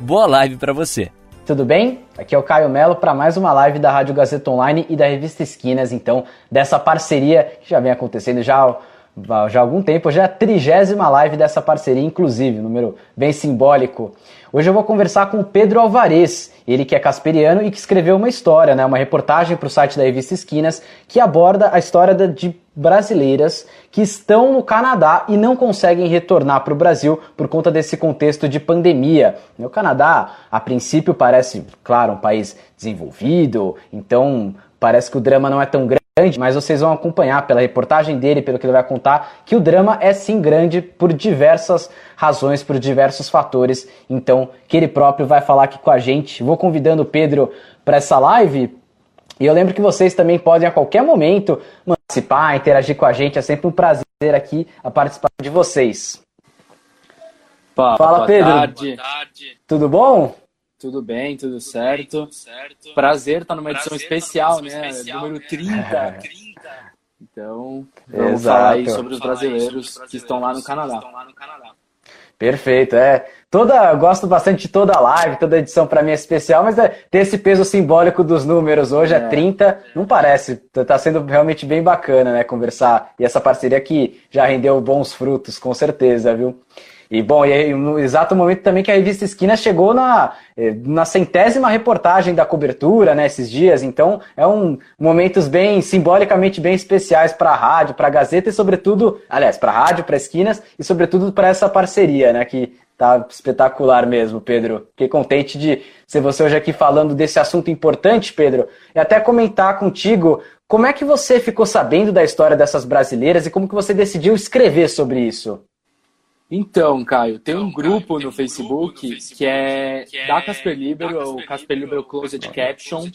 Boa live para você. Tudo bem? Aqui é o Caio Melo para mais uma live da Rádio Gazeta Online e da Revista Esquinas, então, dessa parceria que já vem acontecendo já já há algum tempo, já é a trigésima live dessa parceria, inclusive, número bem simbólico. Hoje eu vou conversar com o Pedro Alvarez, ele que é casperiano e que escreveu uma história, né, uma reportagem para o site da revista Esquinas, que aborda a história de brasileiras que estão no Canadá e não conseguem retornar para o Brasil por conta desse contexto de pandemia. O Canadá, a princípio, parece, claro, um país desenvolvido, então parece que o drama não é tão grande grande, mas vocês vão acompanhar pela reportagem dele, pelo que ele vai contar, que o drama é sim grande por diversas razões, por diversos fatores. Então, que ele próprio vai falar aqui com a gente. Vou convidando o Pedro para essa live. E eu lembro que vocês também podem a qualquer momento participar, interagir com a gente. É sempre um prazer aqui a participação de vocês. Fala, Fala Pedro. Tarde. Tudo bom? Tudo bem, tudo certo. Tudo certo. Prazer estar numa edição especial, né? Especial, Número 30. Né? Então, vamos Exato. falar aí sobre os brasileiros que estão lá no Canadá. Perfeito, é. Toda, gosto bastante de toda a live, toda edição para mim é especial, mas é, ter esse peso simbólico dos números hoje é, é 30, não parece. Tá, tá sendo realmente bem bacana, né, conversar. E essa parceria que já rendeu bons frutos, com certeza, viu? E bom, e no exato momento também que a revista Esquina chegou na, eh, na centésima reportagem da cobertura, né, esses dias, então é um momentos bem simbolicamente bem especiais para a rádio, para a Gazeta e sobretudo, aliás, para a rádio, para Esquinas e sobretudo para essa parceria, né, que tá espetacular mesmo, Pedro. Fiquei contente de ser você hoje aqui falando desse assunto importante, Pedro, e até comentar contigo como é que você ficou sabendo da história dessas brasileiras e como que você decidiu escrever sobre isso. Então, Caio, tem um grupo no Facebook que é da Casper Libero, o Casper Libero Closed Caption.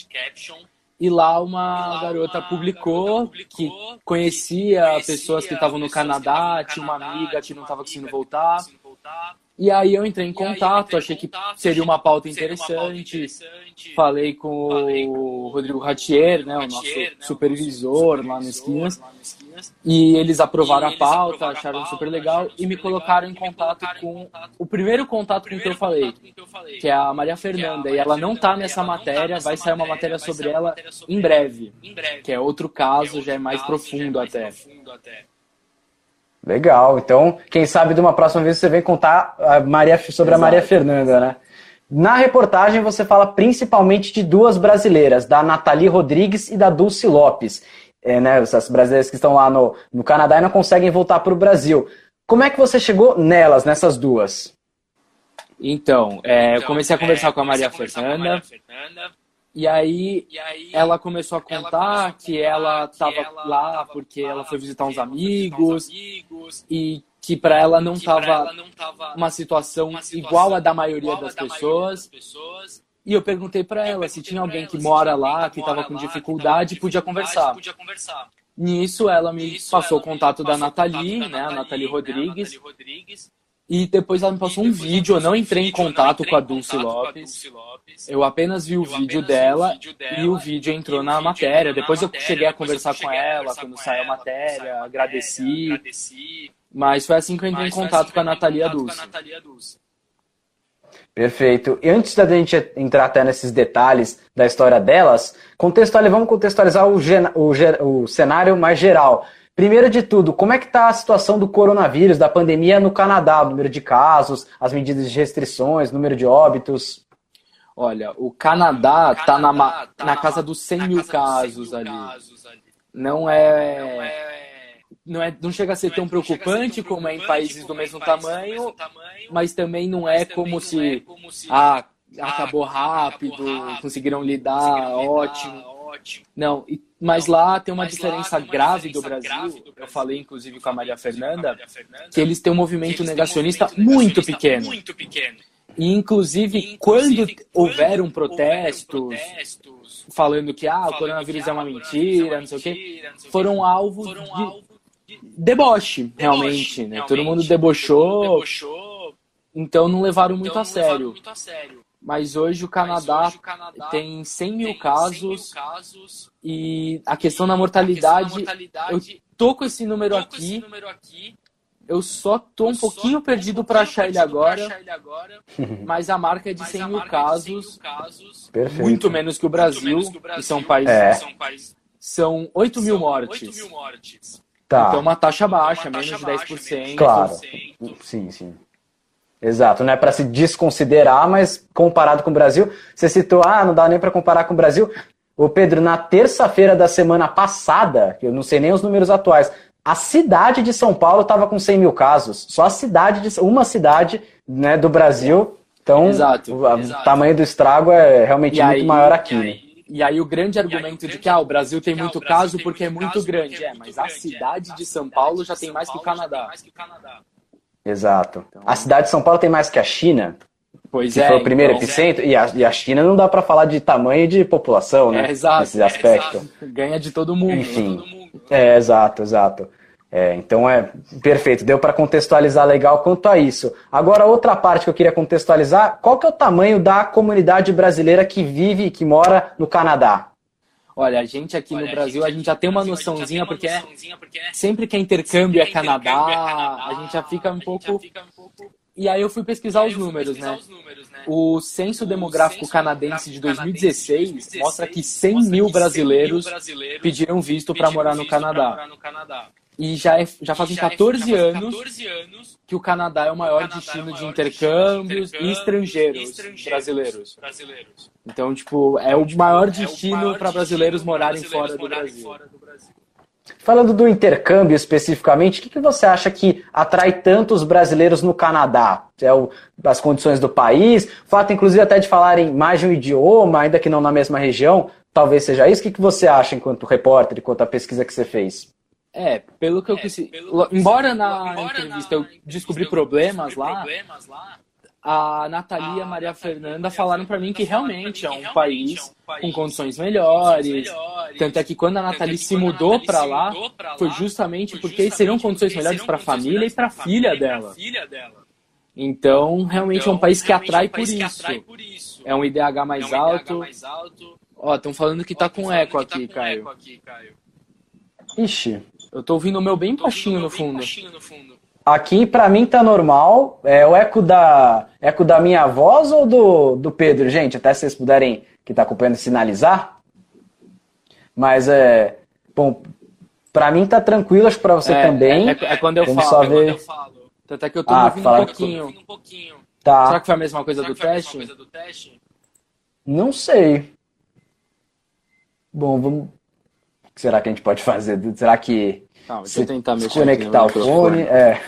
E lá uma garota publicou que conhecia pessoas que estavam no Canadá, tinha uma amiga que não estava conseguindo voltar. E aí eu entrei em contato, achei que seria uma pauta interessante. Falei com o Rodrigo Ratier, né, o nosso supervisor lá no Esquinas. E eles aprovaram a pauta, acharam super legal e me colocaram em contato com o primeiro contato com que eu falei, que é a Maria Fernanda. E ela não está nessa matéria, vai sair uma matéria sobre ela em breve, que é outro caso, já é mais profundo até. Legal. Então, quem sabe de uma próxima vez você vem contar a Maria, sobre Exato. a Maria Fernanda, né? Na reportagem você fala principalmente de duas brasileiras, da Nathalie Rodrigues e da Dulce Lopes. É, né, essas brasileiras que estão lá no, no Canadá e não conseguem voltar para o Brasil. Como é que você chegou nelas, nessas duas? Então, é, eu comecei a conversar com a Maria Fernanda. E aí, e aí ela começou a contar que ela estava lá porque ela foi visitar uns amigos, amigos e que para ela não estava uma situação, uma situação igual a da maioria das pessoas. pessoas. E eu perguntei para ela se tinha alguém que mora lá, que estava com dificuldade, podia conversar. Nisso ela me passou o contato da Nathalie, né, a Nathalie Rodrigues. E depois ela me passou um vídeo, eu não entrei em contato com a Dulce Lopes. Eu apenas vi o vídeo dela e o vídeo entrou na matéria. Depois eu cheguei a conversar com ela quando saiu a matéria, agradeci. Mas foi assim que eu entrei em contato com a Natalia Dulce. Perfeito. E antes da gente entrar até nesses detalhes da história delas, contextualizar, vamos contextualizar o, o, o cenário mais geral. Primeiro de tudo, como é que está a situação do coronavírus, da pandemia no Canadá? O número de casos, as medidas de restrições, número de óbitos? Olha, o Canadá está na, tá na casa dos 100 mil casos ali. Não é... Não, é, não chega a ser tão preocupante como é em países do mesmo tamanho, mas também não é como se ah, acabou rápido, conseguiram lidar, ótimo. Não, mas lá tem uma diferença grave do Brasil. Eu falei, inclusive, com a Maria Fernanda, que eles têm um movimento negacionista muito pequeno. E, inclusive, e, inclusive quando, houveram protestos, protestos falando que ah, o coronavírus é uma mentira, não sei o quê, foram alvos de deboche, realmente, né? Todo mundo debochou, então não levaram muito a sério. Mas hoje o Canadá, hoje o Canadá tem 100 mil, tem casos, 100 mil casos, e a questão da mortalidade, mortalidade eu tô com esse número, aqui, esse número aqui, eu só tô um pouquinho perdido para achar, ele agora, achar ele agora, mas a marca é de 100 mil casos, casos muito menos que o Brasil, que, o Brasil e são países, é. são, países, são 8 mil mortes. 8 mil mortes. Tá. Então uma taxa baixa, uma taxa menos de 10%. Claro, sim, sim. Exato, não é para se desconsiderar, mas comparado com o Brasil, você citou, ah, não dá nem para comparar com o Brasil. O Pedro, na terça-feira da semana passada, eu não sei nem os números atuais, a cidade de São Paulo estava com 100 mil casos. Só a cidade de uma cidade né, do Brasil. Então, exato, o exato. tamanho do estrago é realmente e muito aí, maior aqui. E aí, né? e aí o grande argumento de que ah, o Brasil tem muito caso porque é muito grande. É, mas a cidade de São Paulo já tem mais que o Canadá. Exato. Então... A cidade de São Paulo tem mais que a China. Pois que é. foi o primeiro então, epicentro. É. E, a, e a China não dá para falar de tamanho de população, né? É, exato. Nesse aspecto. É, Ganha de todo mundo. Enfim. Todo mundo. É, exato, exato. É, então é perfeito, deu para contextualizar legal quanto a isso. Agora, outra parte que eu queria contextualizar, qual que é o tamanho da comunidade brasileira que vive e que mora no Canadá? Olha, a gente aqui Olha, no Brasil, a gente já tem uma noçãozinha, porque, é, sempre que é intercâmbio é Canadá, a gente já fica um pouco... E aí eu fui pesquisar os números, né? O censo demográfico canadense de 2016 mostra que 100 mil brasileiros pediram visto para morar no Canadá. E já, é, já fazem 14 anos que o Canadá é o maior destino de intercâmbios e estrangeiros brasileiros. Então, tipo, é o maior destino para brasileiros morarem fora do Brasil. Falando do intercâmbio especificamente, o que, que você acha que atrai tantos brasileiros no Canadá? É o, as condições do país, o fato inclusive até de falarem mais de um idioma, ainda que não na mesma região, talvez seja isso. O que, que você acha enquanto repórter, enquanto a pesquisa que você fez? É, pelo que eu consegui. É, embora na embora entrevista eu descobri problemas, lá, problemas lá, a Natalia e a Maria Fernanda falaram para mim que realmente é um país com condições melhores. Tanto é que quando a Nathalie se mudou para lá, foi justamente porque seriam condições melhores para a família e para a filha dela. Então, realmente é um país que atrai por isso. É um IDH mais alto. Ó, estão falando que tá com eco aqui, Caio. Ixi. Eu tô ouvindo o meu bem baixinho no fundo. Aqui para mim tá normal. É o eco da eco da minha voz ou do, do Pedro, gente? Até se vocês puderem que tá acompanhando sinalizar. Mas é bom, para mim tá tranquilo, acho que para você é, também. É, é, é, quando eu Vamos falo, só ver. É falo. Até que eu tô ah, ouvindo um pouquinho. um pouquinho. Tá. Será que foi a mesma coisa, do teste? Coisa do teste? Não sei. Bom, vamos que será que a gente pode fazer? Será que Não, eu tentar mexer conectar o fone? É.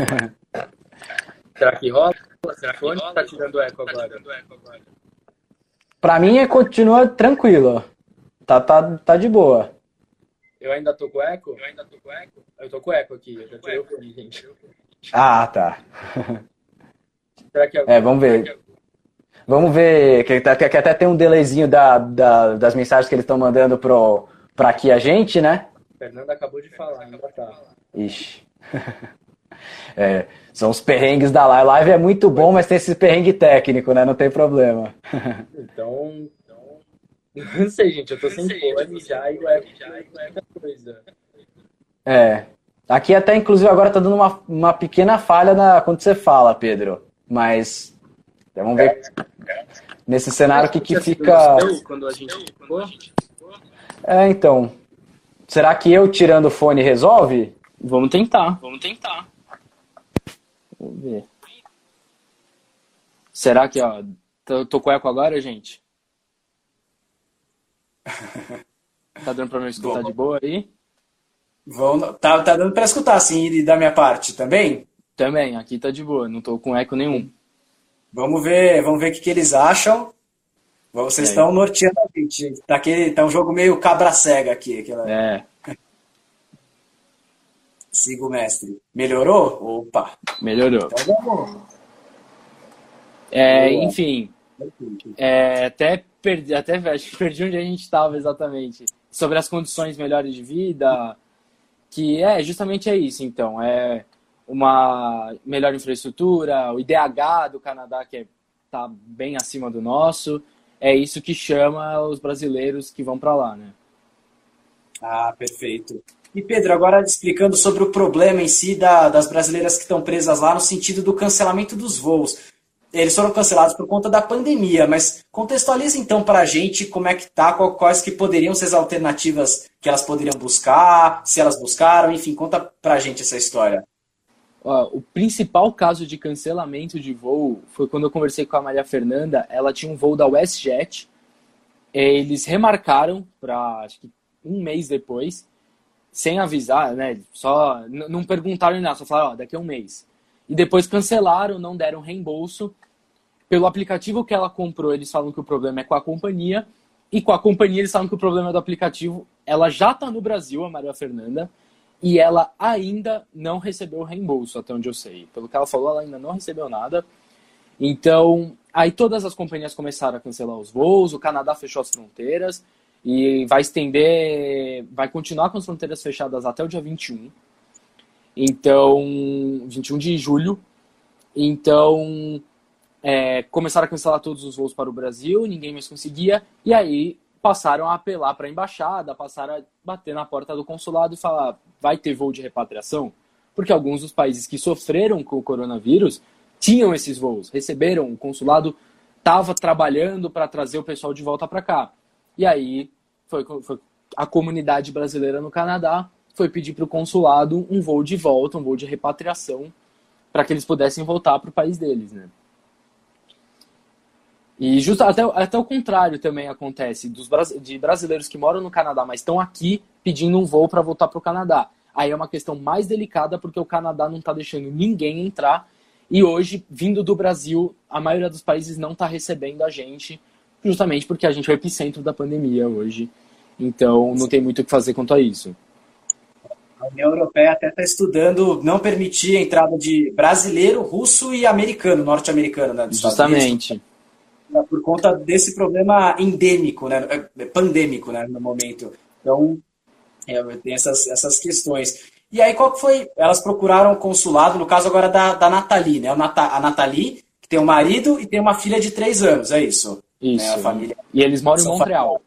Será que rola? Será que rola? Tá tirando eco agora? Pra mim, é, continua tranquilo. Tá, tá, tá de boa. Eu ainda tô com eco? Eu ainda tô com eco? Eu tô com eco aqui. Eu já tirei o fone, gente. Ah, tá. Será que é, vamos ver. Vamos ver, que, tá, que até tem um delayzinho da, da, das mensagens que eles estão mandando pro, para aqui a gente, né? Fernando acabou de falar, ainda tá. Ixi. é, são os perrengues da live. Live é muito bom, mas tem esse perrengue técnico, né? Não tem problema. então, então... Não sei, gente, eu tô sem fone já e é muita coisa. É. Aqui até, inclusive, agora tá dando uma, uma pequena falha na, quando você fala, Pedro. Mas vamos ver nesse cenário o que, que fica. Quando a gente é, então. Será que eu tirando o fone resolve? Vamos tentar. Vamos tentar. Vamos ver. Será que, ó, tô, tô com eco agora, gente? Tá dando pra me escutar Bom. de boa aí? Vão, tá, tá dando pra escutar, sim, e da minha parte também? Também, aqui tá de boa, não tô com eco nenhum. Vamos ver, vamos ver o que, que eles acham. Vocês é. estão norteando a gente. Tá, aquele, tá um jogo meio cabra cega aqui. Aquela... É. Siga o mestre. Melhorou? Opa! Melhorou. Então vamos. É, enfim, é, até perdi, até acho que perdi onde a gente estava exatamente. Sobre as condições melhores de vida, que é justamente é isso, então. É uma melhor infraestrutura, o IDH do Canadá, que está é, bem acima do nosso, é isso que chama os brasileiros que vão para lá, né? Ah, perfeito. E Pedro, agora explicando sobre o problema em si da, das brasileiras que estão presas lá no sentido do cancelamento dos voos. Eles foram cancelados por conta da pandemia, mas contextualiza então para a gente como é que tá, quais que poderiam ser as alternativas que elas poderiam buscar, se elas buscaram, enfim, conta para a gente essa história. O principal caso de cancelamento de voo foi quando eu conversei com a Maria Fernanda. Ela tinha um voo da WestJet. Eles remarcaram para acho que um mês depois sem avisar, né? Só não perguntaram nada, só falaram, ó, daqui a um mês. E depois cancelaram, não deram reembolso. Pelo aplicativo que ela comprou, eles falam que o problema é com a companhia. E com a companhia, eles falam que o problema é do aplicativo. Ela já está no Brasil, a Maria Fernanda, e ela ainda não recebeu o reembolso, até onde eu sei. Pelo que ela falou, ela ainda não recebeu nada. Então, aí todas as companhias começaram a cancelar os voos, o Canadá fechou as fronteiras, e vai estender, vai continuar com as fronteiras fechadas até o dia 21. Então, 21 de julho. Então, é, começaram a cancelar todos os voos para o Brasil, ninguém mais conseguia, e aí passaram a apelar para a embaixada, passaram a bater na porta do consulado e falar: vai ter voo de repatriação? Porque alguns dos países que sofreram com o coronavírus tinham esses voos, receberam, o consulado estava trabalhando para trazer o pessoal de volta para cá. E aí foi, foi a comunidade brasileira no Canadá foi pedir para o consulado um voo de volta, um voo de repatriação, para que eles pudessem voltar para o país deles, né? E justo, até, até o contrário também acontece, dos, de brasileiros que moram no Canadá, mas estão aqui pedindo um voo para voltar para o Canadá. Aí é uma questão mais delicada, porque o Canadá não está deixando ninguém entrar, e hoje, vindo do Brasil, a maioria dos países não está recebendo a gente, justamente porque a gente é o epicentro da pandemia hoje. Então, não tem muito o que fazer quanto a isso. A União Europeia até está estudando não permitir a entrada de brasileiro, russo e americano, norte-americano, né? Justamente. Por conta desse problema endêmico, né? É, pandêmico, né? No momento. Então, é, tem essas, essas questões. E aí, qual foi? Elas procuraram o consulado, no caso agora da, da Nathalie, né? A Nathalie, que tem um marido e tem uma filha de três anos, é isso? Isso. Né? A família. E eles moram em Montreal.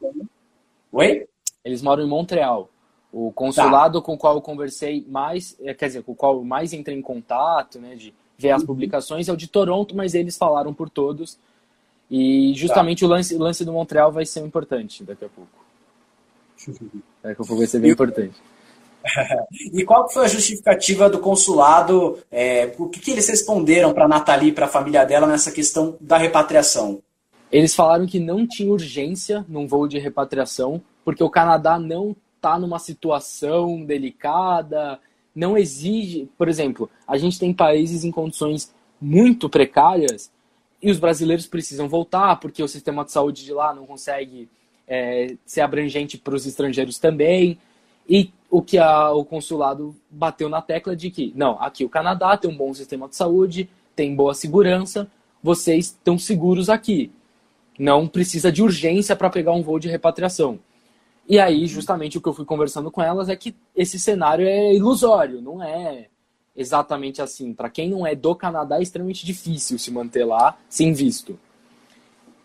Oi? Eles moram em Montreal. O consulado tá. com o qual eu conversei mais, é, quer dizer, com o qual eu mais entrei em contato, né, de ver as uhum. publicações, é o de Toronto, mas eles falaram por todos. E justamente tá. o, lance, o lance do Montreal vai ser importante daqui a pouco. Daqui a pouco vai ser bem e, importante. e qual foi a justificativa do consulado? É, o que, que eles responderam para a Nathalie e para a família dela nessa questão da repatriação? Eles falaram que não tinha urgência num voo de repatriação, porque o Canadá não está numa situação delicada, não exige. Por exemplo, a gente tem países em condições muito precárias e os brasileiros precisam voltar porque o sistema de saúde de lá não consegue é, ser abrangente para os estrangeiros também. E o que a, o consulado bateu na tecla de que, não, aqui o Canadá tem um bom sistema de saúde, tem boa segurança, vocês estão seguros aqui não precisa de urgência para pegar um voo de repatriação. E aí, justamente o que eu fui conversando com elas é que esse cenário é ilusório, não é exatamente assim. Para quem não é do Canadá, é extremamente difícil se manter lá sem visto.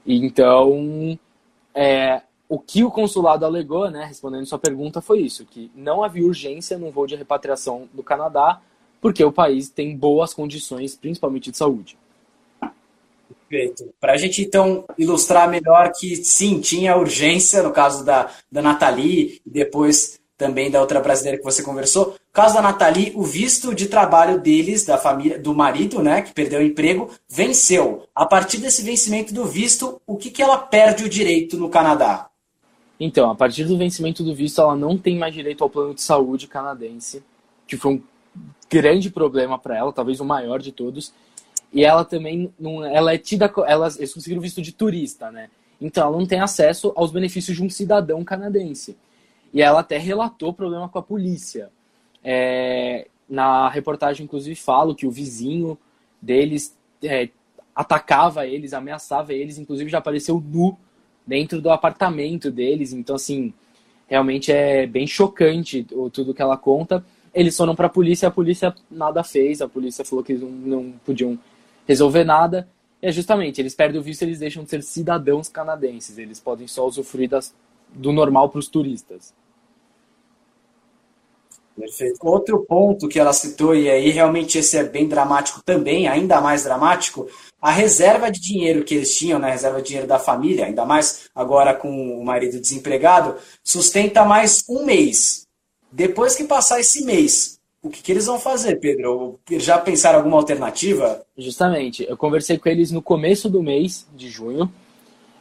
Então, é, o que o consulado alegou, né, respondendo sua pergunta, foi isso: que não havia urgência no voo de repatriação do Canadá, porque o país tem boas condições, principalmente de saúde. Perfeito. Para a gente, então, ilustrar melhor que sim, tinha urgência, no caso da, da Nathalie, e depois também da outra brasileira que você conversou. No caso da Nathalie, o visto de trabalho deles, da família, do marido, né, que perdeu o emprego, venceu. A partir desse vencimento do visto, o que, que ela perde o direito no Canadá? Então, a partir do vencimento do visto, ela não tem mais direito ao plano de saúde canadense, que foi um grande problema para ela, talvez o maior de todos. E ela também não, ela é tida, ela, eles conseguiram visto de turista, né? Então ela não tem acesso aos benefícios de um cidadão canadense. E ela até relatou problema com a polícia. É, na reportagem, inclusive, falo que o vizinho deles é, atacava eles, ameaçava eles, inclusive já apareceu nu dentro do apartamento deles. Então, assim, realmente é bem chocante tudo que ela conta. Eles foram para a polícia, a polícia nada fez, a polícia falou que não, não podiam resolver nada. E é justamente, eles perdem o visto, eles deixam de ser cidadãos canadenses, eles podem só usufruir das, do normal para os turistas. Perfeito. Outro ponto que ela citou, e aí realmente esse é bem dramático também, ainda mais dramático, a reserva de dinheiro que eles tinham, né, a reserva de dinheiro da família, ainda mais agora com o marido desempregado, sustenta mais um mês. Depois que passar esse mês, o que, que eles vão fazer, Pedro? Já pensaram alguma alternativa? Justamente, eu conversei com eles no começo do mês de junho,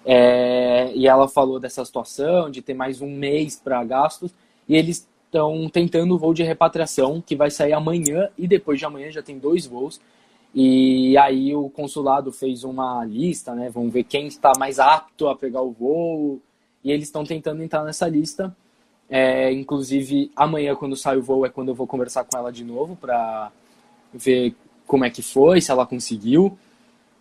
é, e ela falou dessa situação, de ter mais um mês para gastos, e eles estão tentando o voo de repatriação, que vai sair amanhã, e depois de amanhã já tem dois voos, e aí o consulado fez uma lista, né? Vamos ver quem está mais apto a pegar o voo. E eles estão tentando entrar nessa lista. É, inclusive, amanhã, quando sai o voo, é quando eu vou conversar com ela de novo para ver como é que foi, se ela conseguiu.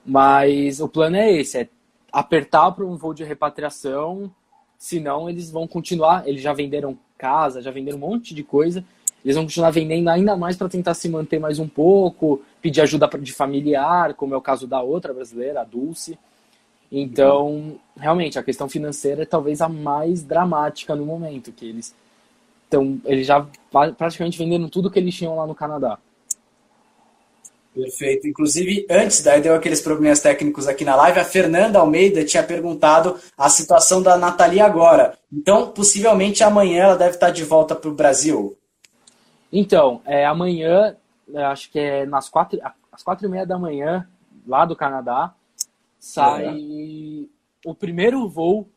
Mas o plano é esse, é apertar para um voo de repatriação, senão eles vão continuar, eles já venderam casa, já venderam um monte de coisa, eles vão continuar vendendo ainda mais para tentar se manter mais um pouco, pedir ajuda de familiar, como é o caso da outra brasileira, a Dulce. Então, realmente, a questão financeira é talvez a mais dramática no momento, que eles estão, eles já praticamente vendendo tudo que eles tinham lá no Canadá. Perfeito. Inclusive, antes, daí deu aqueles problemas técnicos aqui na live, a Fernanda Almeida tinha perguntado a situação da Nathalie agora. Então, possivelmente amanhã ela deve estar de volta para o Brasil. Então, é, amanhã, acho que é nas quatro, às quatro e meia da manhã, lá do Canadá, sai é. o primeiro voo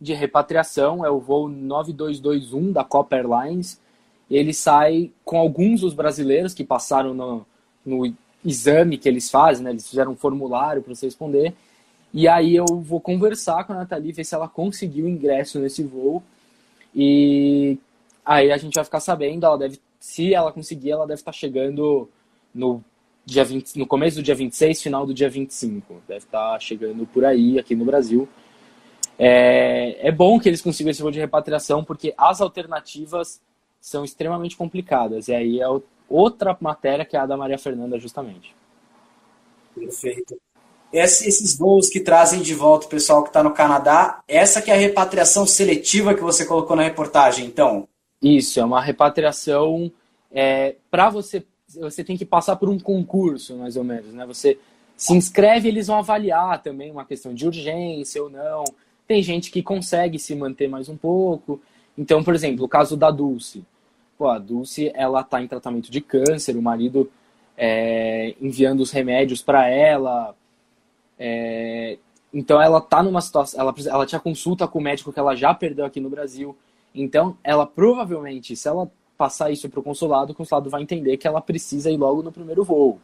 de repatriação, é o voo 9221 da Copa Airlines. Ele sai com alguns dos brasileiros que passaram no, no exame que eles fazem, né? Eles fizeram um formulário para você responder. E aí eu vou conversar com a Nathalie, ver se ela conseguiu ingresso nesse voo. E aí a gente vai ficar sabendo, ela deve se ela conseguir, ela deve estar chegando no, dia 20, no começo do dia 26, final do dia 25. Deve estar chegando por aí, aqui no Brasil. É, é bom que eles consigam esse voo de repatriação, porque as alternativas são extremamente complicadas. E aí é outra matéria que é a da Maria Fernanda, justamente. Perfeito. esses voos que trazem de volta o pessoal que está no Canadá, essa que é a repatriação seletiva que você colocou na reportagem, então? Isso, é uma repatriação é, para você. Você tem que passar por um concurso, mais ou menos, né? Você se inscreve, eles vão avaliar também uma questão de urgência ou não. Tem gente que consegue se manter mais um pouco. Então, por exemplo, o caso da Dulce. Pô, a Dulce, ela tá em tratamento de câncer, o marido é, enviando os remédios para ela. É, então, ela tá numa situação. Ela, ela tinha consulta com o médico que ela já perdeu aqui no Brasil. Então, ela provavelmente, se ela passar isso para o consulado, o consulado vai entender que ela precisa ir logo no primeiro voo.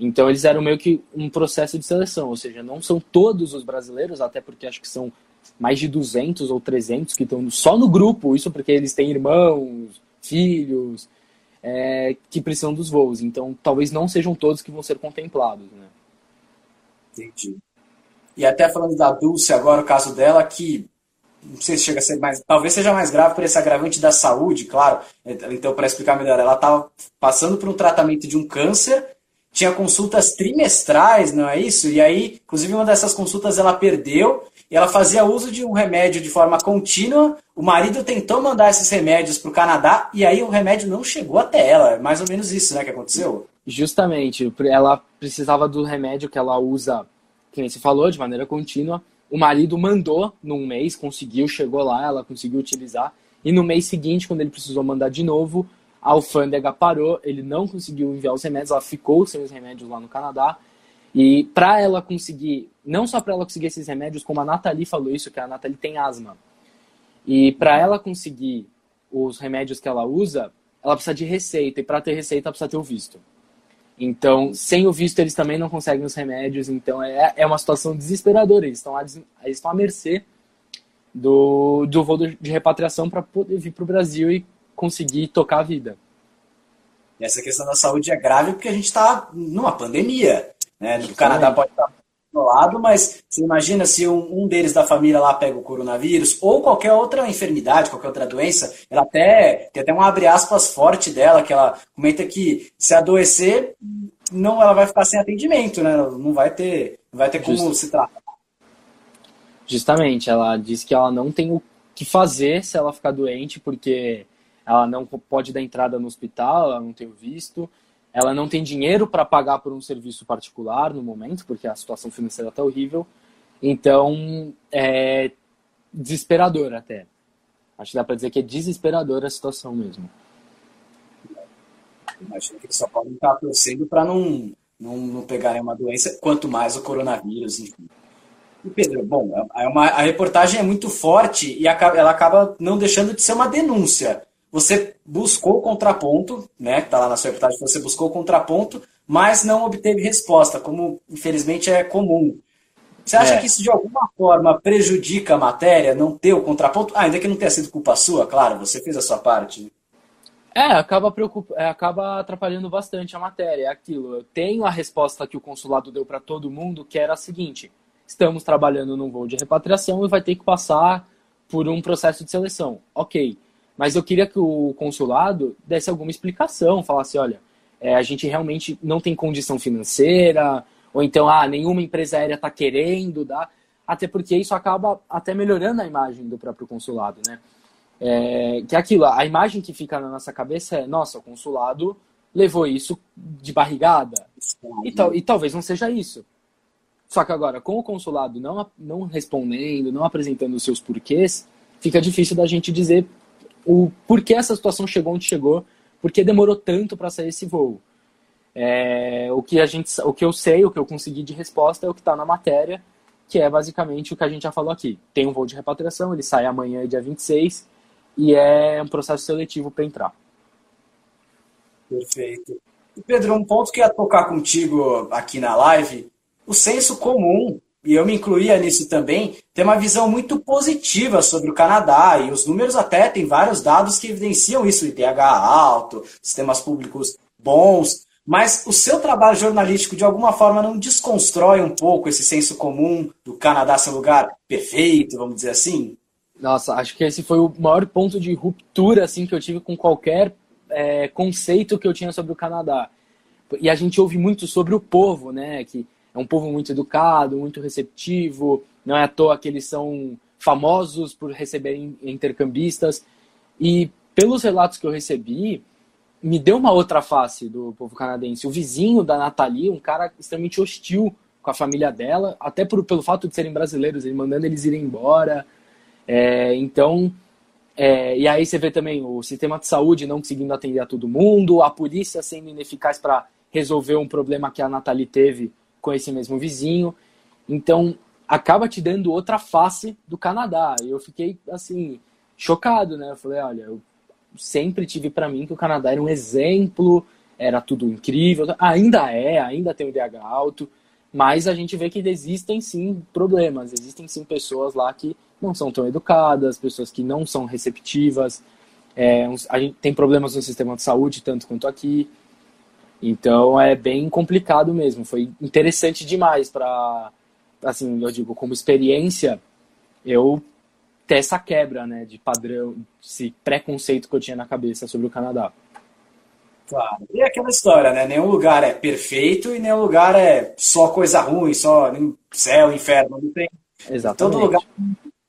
Então, eles eram meio que um processo de seleção, ou seja, não são todos os brasileiros, até porque acho que são mais de 200 ou 300 que estão só no grupo, isso porque eles têm irmãos, filhos, é, que precisam dos voos. Então, talvez não sejam todos que vão ser contemplados. Né? Entendi. E até falando da Dulce agora, o caso dela, que não sei se chega a ser mais. Talvez seja mais grave por esse agravante da saúde, claro. Então, para explicar melhor, ela estava passando por um tratamento de um câncer, tinha consultas trimestrais, não é isso? E aí, inclusive, uma dessas consultas ela perdeu e ela fazia uso de um remédio de forma contínua. O marido tentou mandar esses remédios para o Canadá e aí o remédio não chegou até ela. É mais ou menos isso, né, que aconteceu? Justamente. Ela precisava do remédio que ela usa, que nem se falou, de maneira contínua o marido mandou num mês, conseguiu, chegou lá, ela conseguiu utilizar. E no mês seguinte, quando ele precisou mandar de novo, a alfândega parou, ele não conseguiu enviar os remédios, ela ficou sem os remédios lá no Canadá. E para ela conseguir, não só para ela conseguir esses remédios, como a Nathalie falou isso, que a Nathalie tem asma. E para ela conseguir os remédios que ela usa, ela precisa de receita. E para ter receita, ela precisa ter o visto. Então, sem o visto, eles também não conseguem os remédios. Então, é, é uma situação desesperadora. Eles estão, eles estão à mercê do, do voo de repatriação para poder vir para o Brasil e conseguir tocar a vida. Essa questão da saúde é grave porque a gente está numa pandemia. Né? O Canadá pode estar isolado, mas você imagina se um, um, deles da família lá pega o coronavírus ou qualquer outra enfermidade, qualquer outra doença, ela até tem até um abre aspas forte dela, que ela comenta que se adoecer, não ela vai ficar sem atendimento, né? Não vai ter, não vai ter como Just... se tratar. Justamente, ela diz que ela não tem o que fazer se ela ficar doente, porque ela não pode dar entrada no hospital, ela não tem o visto, ela não tem dinheiro para pagar por um serviço particular no momento, porque a situação financeira está horrível. Então, é desesperador até. Acho que dá para dizer que é desesperadora a situação mesmo. Imagino que eles só podem estar torcendo para não, não, não pegarem uma doença, quanto mais o coronavírus, enfim. E Pedro, bom, é uma, a reportagem é muito forte e ela acaba não deixando de ser uma denúncia você buscou o contraponto, né? Está lá na sua reportagem, você buscou o contraponto, mas não obteve resposta, como infelizmente é comum. Você acha é. que isso de alguma forma prejudica a matéria, não ter o contraponto? Ah, ainda que não tenha sido culpa sua, claro, você fez a sua parte. É, acaba, preocup... É, acaba atrapalhando bastante a matéria. É aquilo. Eu tenho a resposta que o consulado deu para todo mundo, que era a seguinte: estamos trabalhando num voo de repatriação e vai ter que passar por um processo de seleção. Ok. Mas eu queria que o consulado desse alguma explicação, falasse, olha, é, a gente realmente não tem condição financeira, ou então, ah, nenhuma empresa aérea está querendo dar, até porque isso acaba até melhorando a imagem do próprio consulado, né? É, que é aquilo, a imagem que fica na nossa cabeça é, nossa, o consulado levou isso de barrigada. E, tal, e talvez não seja isso. Só que agora, com o consulado não, não respondendo, não apresentando os seus porquês, fica difícil da gente dizer o porquê essa situação chegou onde chegou, porque demorou tanto para sair esse voo. É, o, que a gente, o que eu sei, o que eu consegui de resposta é o que está na matéria, que é basicamente o que a gente já falou aqui. Tem um voo de repatriação, ele sai amanhã, dia 26, e é um processo seletivo para entrar. Perfeito. Pedro, um ponto que ia tocar contigo aqui na live, o senso comum e eu me incluía nisso também, tem uma visão muito positiva sobre o Canadá, e os números até têm vários dados que evidenciam isso, IDH alto, sistemas públicos bons, mas o seu trabalho jornalístico de alguma forma não desconstrói um pouco esse senso comum do Canadá ser um lugar perfeito, vamos dizer assim? Nossa, acho que esse foi o maior ponto de ruptura assim que eu tive com qualquer é, conceito que eu tinha sobre o Canadá. E a gente ouve muito sobre o povo, né? Que é um povo muito educado, muito receptivo, não é à toa que eles são famosos por receberem intercambistas. E pelos relatos que eu recebi, me deu uma outra face do povo canadense. O vizinho da Nathalie, um cara extremamente hostil com a família dela, até por, pelo fato de serem brasileiros, ele mandando eles irem embora. É, então, é, e aí você vê também o sistema de saúde não conseguindo atender a todo mundo, a polícia sendo ineficaz para resolver um problema que a Nathalie teve com esse mesmo vizinho. Então, acaba te dando outra face do Canadá. E eu fiquei, assim, chocado, né? Eu falei, olha, eu sempre tive para mim que o Canadá era um exemplo, era tudo incrível. Ainda é, ainda tem o IDH alto, mas a gente vê que existem sim problemas, existem sim pessoas lá que não são tão educadas, pessoas que não são receptivas. É, a gente tem problemas no sistema de saúde, tanto quanto aqui. Então é bem complicado mesmo. Foi interessante demais para, assim, eu digo, como experiência, eu ter essa quebra, né, de padrão, esse preconceito que eu tinha na cabeça sobre o Canadá. Claro. E é aquela história, né? Nenhum lugar é perfeito e nenhum lugar é só coisa ruim, só céu, inferno. Não tem. Exatamente. Todo lugar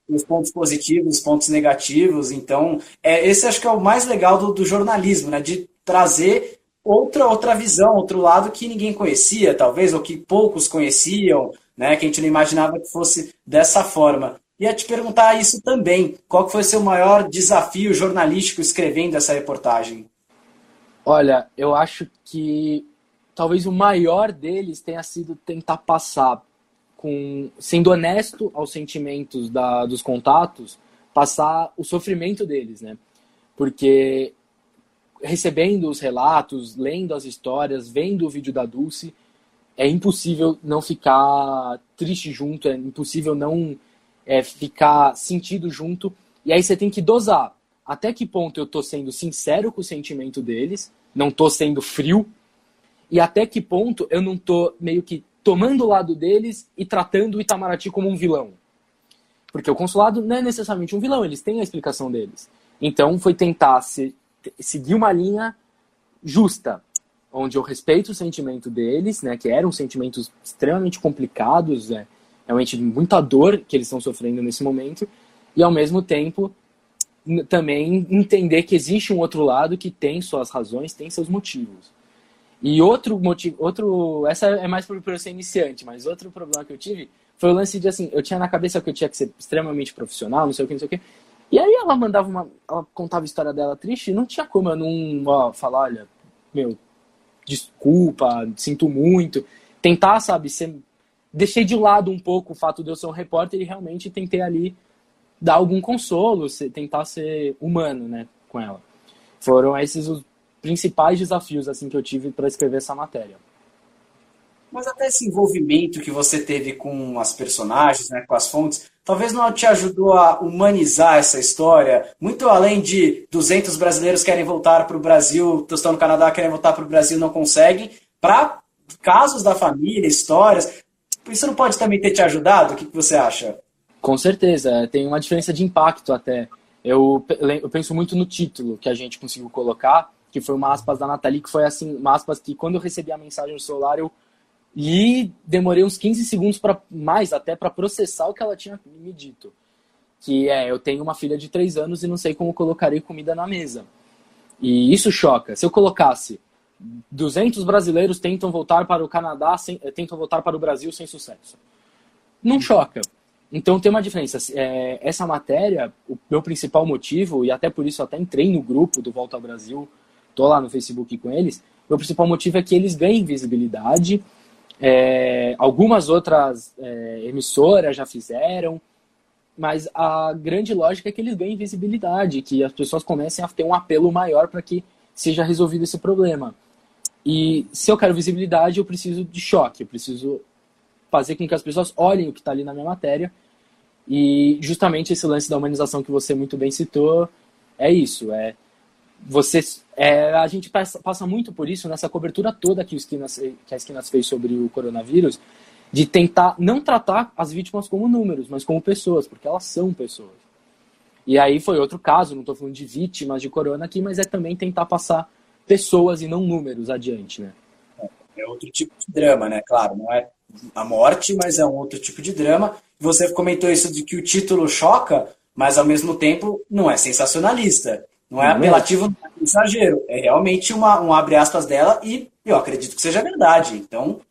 tem os pontos positivos, os pontos negativos. Então, é, esse acho que é o mais legal do, do jornalismo, né? De trazer outra outra visão, outro lado que ninguém conhecia, talvez, ou que poucos conheciam, né, que a gente não imaginava que fosse dessa forma. Ia te perguntar isso também. Qual foi o seu maior desafio jornalístico escrevendo essa reportagem? Olha, eu acho que talvez o maior deles tenha sido tentar passar com sendo honesto aos sentimentos da, dos contatos, passar o sofrimento deles, né? Porque recebendo os relatos, lendo as histórias, vendo o vídeo da Dulce, é impossível não ficar triste junto, é impossível não é, ficar sentido junto. E aí você tem que dosar. Até que ponto eu tô sendo sincero com o sentimento deles, não tô sendo frio, e até que ponto eu não tô meio que tomando o lado deles e tratando o Itamaraty como um vilão. Porque o consulado não é necessariamente um vilão, eles têm a explicação deles. Então foi tentar se, seguir uma linha justa, onde eu respeito o sentimento deles, né, que eram sentimentos extremamente complicados, é, realmente muita dor que eles estão sofrendo nesse momento, e ao mesmo tempo também entender que existe um outro lado que tem suas razões, tem seus motivos. E outro motivo, outro, essa é mais por, por eu ser iniciante, mas outro problema que eu tive foi o lance de assim, eu tinha na cabeça que eu tinha que ser extremamente profissional, não sei o que, não sei o que. E aí ela mandava uma, ela contava a história dela triste, e não tinha como eu não ó, falar, olha, meu, desculpa, sinto muito. Tentar, sabe, ser... deixei de lado um pouco o fato de eu ser um repórter e realmente tentei ali dar algum consolo, tentar ser humano, né, com ela. Foram esses os principais desafios assim que eu tive para escrever essa matéria. Mas até esse envolvimento que você teve com as personagens, né, com as fontes, talvez não te ajudou a humanizar essa história, muito além de 200 brasileiros querem voltar para o Brasil, estão no Canadá, querem voltar para o Brasil, não conseguem, para casos da família, histórias. Isso não pode também ter te ajudado? O que, que você acha? Com certeza, tem uma diferença de impacto até. Eu, eu penso muito no título que a gente conseguiu colocar, que foi uma aspas da Nathalie, que foi assim, uma aspas que quando eu recebi a mensagem no celular, eu e demorei uns 15 segundos para mais até para processar o que ela tinha me dito. Que é, eu tenho uma filha de 3 anos e não sei como colocarei comida na mesa. E isso choca. Se eu colocasse 200 brasileiros tentam voltar para o Canadá, sem, eh, tentam voltar para o Brasil sem sucesso. Não choca. Então tem uma diferença. É, essa matéria, o meu principal motivo, e até por isso até entrei no grupo do Volta ao Brasil, tô lá no Facebook com eles, meu principal motivo é que eles ganhem visibilidade é, algumas outras é, emissoras já fizeram, mas a grande lógica é que eles ganhem visibilidade, que as pessoas comecem a ter um apelo maior para que seja resolvido esse problema. E se eu quero visibilidade, eu preciso de choque, eu preciso fazer com que as pessoas olhem o que está ali na minha matéria. E justamente esse lance da humanização que você muito bem citou é isso, é você é, a gente passa, passa, muito por isso nessa cobertura toda que, o Esquinas, que a Esquinas fez sobre o coronavírus, de tentar não tratar as vítimas como números, mas como pessoas, porque elas são pessoas. E aí foi outro caso, não estou falando de vítimas de corona aqui, mas é também tentar passar pessoas e não números adiante, né? É outro tipo de drama, né? Claro, não é a morte, mas é um outro tipo de drama. Você comentou isso de que o título choca, mas ao mesmo tempo não é sensacionalista. Não é apelativo, não é mensageiro. É realmente uma, um abre aspas dela e eu acredito que seja verdade. Então.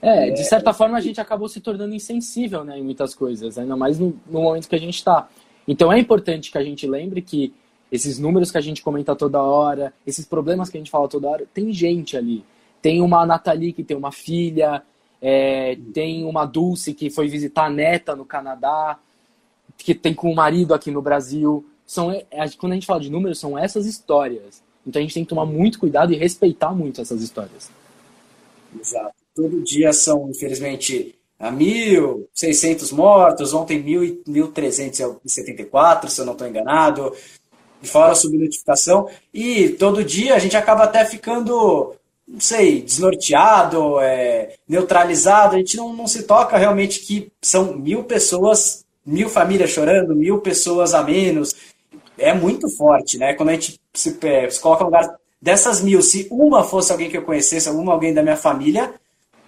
É, de certa é... forma a gente acabou se tornando insensível né, em muitas coisas, ainda mais no, no momento que a gente está. Então é importante que a gente lembre que esses números que a gente comenta toda hora, esses problemas que a gente fala toda hora, tem gente ali. Tem uma Nathalie que tem uma filha, é, tem uma Dulce que foi visitar a neta no Canadá, que tem com o marido aqui no Brasil são quando a gente fala de números, são essas histórias. Então a gente tem que tomar muito cuidado e respeitar muito essas histórias. Exato. Todo dia são, infelizmente, a 1.600 mortos, ontem 1.374, se eu não estou enganado, fora a subnotificação. E todo dia a gente acaba até ficando, não sei, desnorteado, é, neutralizado. A gente não, não se toca realmente que são mil pessoas, mil famílias chorando, mil pessoas a menos é muito forte, né? Quando a gente se, é, se coloca no lugar dessas mil, se uma fosse alguém que eu conhecesse, uma alguém da minha família,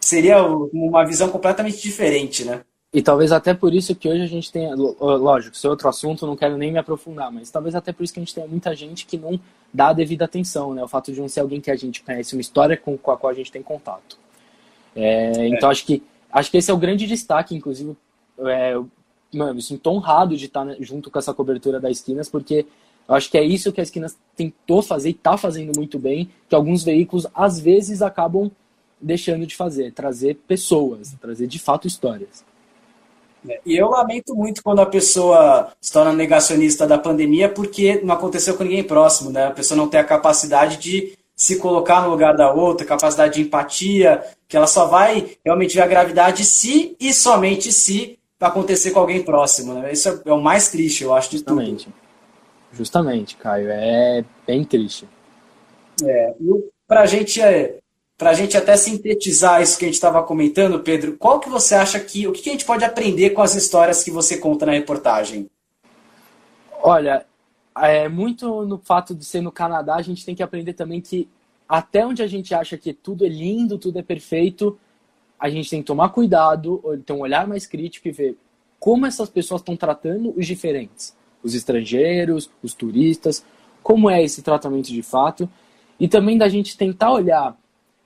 seria uma visão completamente diferente, né? E talvez até por isso que hoje a gente tem, lógico, isso é outro assunto, não quero nem me aprofundar, mas talvez até por isso que a gente tem muita gente que não dá a devida atenção, né? O fato de não ser alguém que a gente conhece, uma história com, com a qual a gente tem contato. É, é. Então acho que acho que esse é o grande destaque, inclusive, é, mano, me sinto honrado de estar junto com essa cobertura da Esquinas, porque eu acho que é isso que a Esquinas tentou fazer e está fazendo muito bem, que alguns veículos às vezes acabam deixando de fazer, trazer pessoas, trazer de fato histórias. É, e eu lamento muito quando a pessoa se torna negacionista da pandemia porque não aconteceu com ninguém próximo, né? A pessoa não tem a capacidade de se colocar no lugar da outra, capacidade de empatia, que ela só vai realmente ver a gravidade se e somente se acontecer com alguém próximo. Né? Isso é, é, o mais triste, eu acho, de Justamente. tudo. Justamente, Caio. É bem triste. É, para gente é, para a gente até sintetizar isso que a gente estava comentando, Pedro, qual que você acha que. O que a gente pode aprender com as histórias que você conta na reportagem? Olha, é muito no fato de ser no Canadá, a gente tem que aprender também que até onde a gente acha que tudo é lindo, tudo é perfeito, a gente tem que tomar cuidado, ter um olhar mais crítico e ver como essas pessoas estão tratando os diferentes, os estrangeiros, os turistas, como é esse tratamento de fato, e também da gente tentar olhar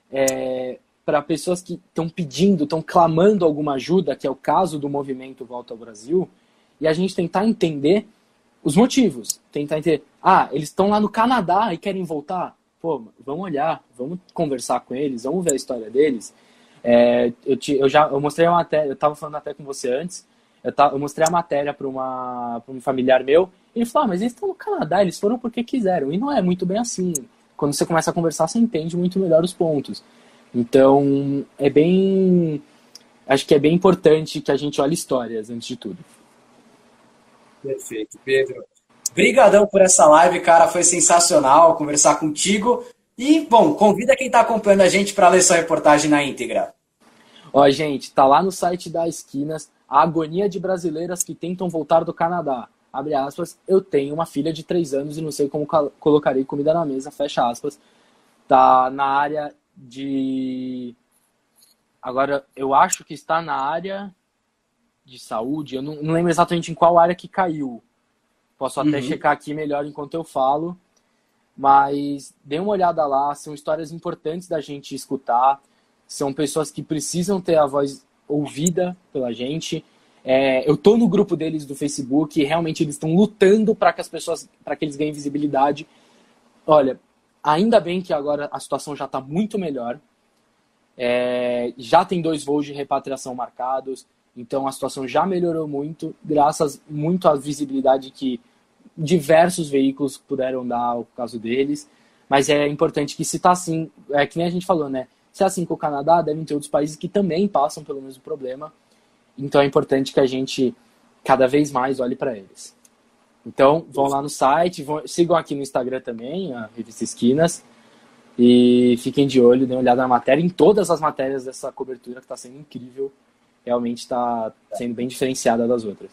é, para pessoas que estão pedindo, estão clamando alguma ajuda, que é o caso do movimento Volta ao Brasil, e a gente tentar entender os motivos, tentar entender, ah, eles estão lá no Canadá e querem voltar, pô, vamos olhar, vamos conversar com eles, vamos ver a história deles. É, eu, te, eu já eu mostrei uma matéria, eu estava falando até com você antes, eu, eu mostrei a matéria para um familiar meu, e ele falou, ah, mas eles estão no Canadá, eles foram porque quiseram, e não é muito bem assim. Quando você começa a conversar, você entende muito melhor os pontos. Então, é bem. Acho que é bem importante que a gente olhe histórias antes de tudo. Perfeito, Pedro. Obrigadão por essa live, cara. Foi sensacional conversar contigo. E, bom, convida quem está acompanhando a gente para ler sua reportagem na íntegra. Ó, gente, tá lá no site da Esquinas a agonia de brasileiras que tentam voltar do Canadá. Abre aspas, eu tenho uma filha de 3 anos e não sei como colocarei comida na mesa, fecha aspas. Tá na área de. Agora, eu acho que está na área de saúde, eu não, não lembro exatamente em qual área que caiu. Posso até uhum. checar aqui melhor enquanto eu falo. Mas dê uma olhada lá, são histórias importantes da gente escutar. São pessoas que precisam ter a voz ouvida pela gente. É, eu tô no grupo deles do Facebook e realmente eles estão lutando para que as pessoas, para que eles ganhem visibilidade. Olha, ainda bem que agora a situação já está muito melhor. É, já tem dois voos de repatriação marcados, então a situação já melhorou muito, graças muito à visibilidade que diversos veículos puderam dar ao caso deles. Mas é importante que se está assim, é que nem a gente falou, né? Se é assim com o Canadá, devem ter outros países que também passam pelo mesmo problema. Então é importante que a gente cada vez mais olhe para eles. Então vão lá no site, vão, sigam aqui no Instagram também, a Revista Esquinas, e fiquem de olho, dêem uma olhada na matéria, em todas as matérias dessa cobertura que está sendo incrível. Realmente está sendo bem diferenciada das outras.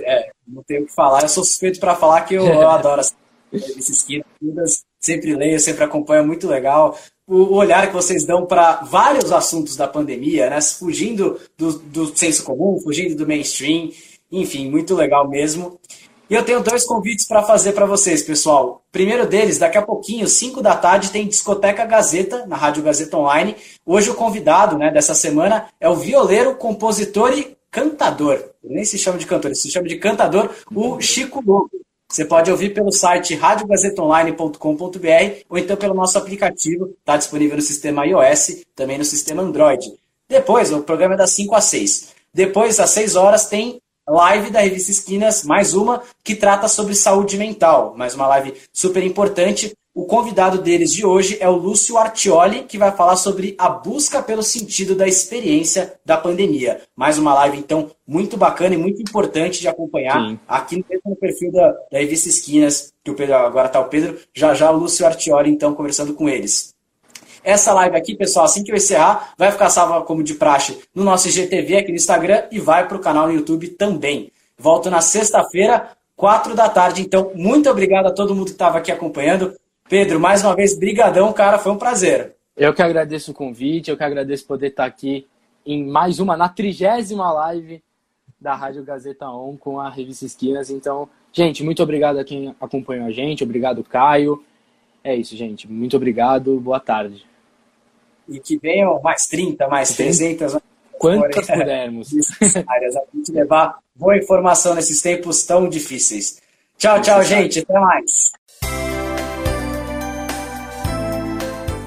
É, não tenho o que falar, eu sou suspeito para falar que eu, eu adoro essa revista Esquinas, sempre leio, sempre acompanho, é muito legal o olhar que vocês dão para vários assuntos da pandemia, né? Fugindo do, do senso comum, fugindo do mainstream, enfim, muito legal mesmo. E eu tenho dois convites para fazer para vocês, pessoal. Primeiro deles, daqui a pouquinho, 5 da tarde, tem Discoteca Gazeta, na Rádio Gazeta Online. Hoje o convidado né, dessa semana é o violeiro, compositor e cantador. Ele nem se chama de cantor, ele se chama de cantador, o Chico Lobo. Você pode ouvir pelo site radiogazetaonline.com.br ou então pelo nosso aplicativo, está disponível no sistema iOS, também no sistema Android. Depois, o programa é das 5 às 6. Depois, às 6 horas, tem live da Revista Esquinas, mais uma, que trata sobre saúde mental. Mais uma live super importante. O convidado deles de hoje é o Lúcio Artioli, que vai falar sobre a busca pelo sentido da experiência da pandemia. Mais uma live, então, muito bacana e muito importante de acompanhar Sim. aqui no perfil da, da Revista Esquinas, que o Pedro, agora está o Pedro, já já o Lúcio Artioli, então, conversando com eles. Essa live aqui, pessoal, assim que eu encerrar, vai ficar salva como de praxe no nosso IGTV aqui no Instagram e vai para o canal no YouTube também. Volto na sexta-feira, quatro da tarde. Então, muito obrigado a todo mundo que estava aqui acompanhando. Pedro, mais uma vez, brigadão, cara, foi um prazer. Eu que agradeço o convite, eu que agradeço poder estar aqui em mais uma, na trigésima live da Rádio Gazeta On com a Revista Esquinas. Então, gente, muito obrigado a quem acompanhou a gente, obrigado, Caio. É isso, gente, muito obrigado, boa tarde. E que venham mais 30, mais 300... Quantas pudermos. a gente levar boa informação nesses tempos tão difíceis. Tchau, tchau, gente. Até mais.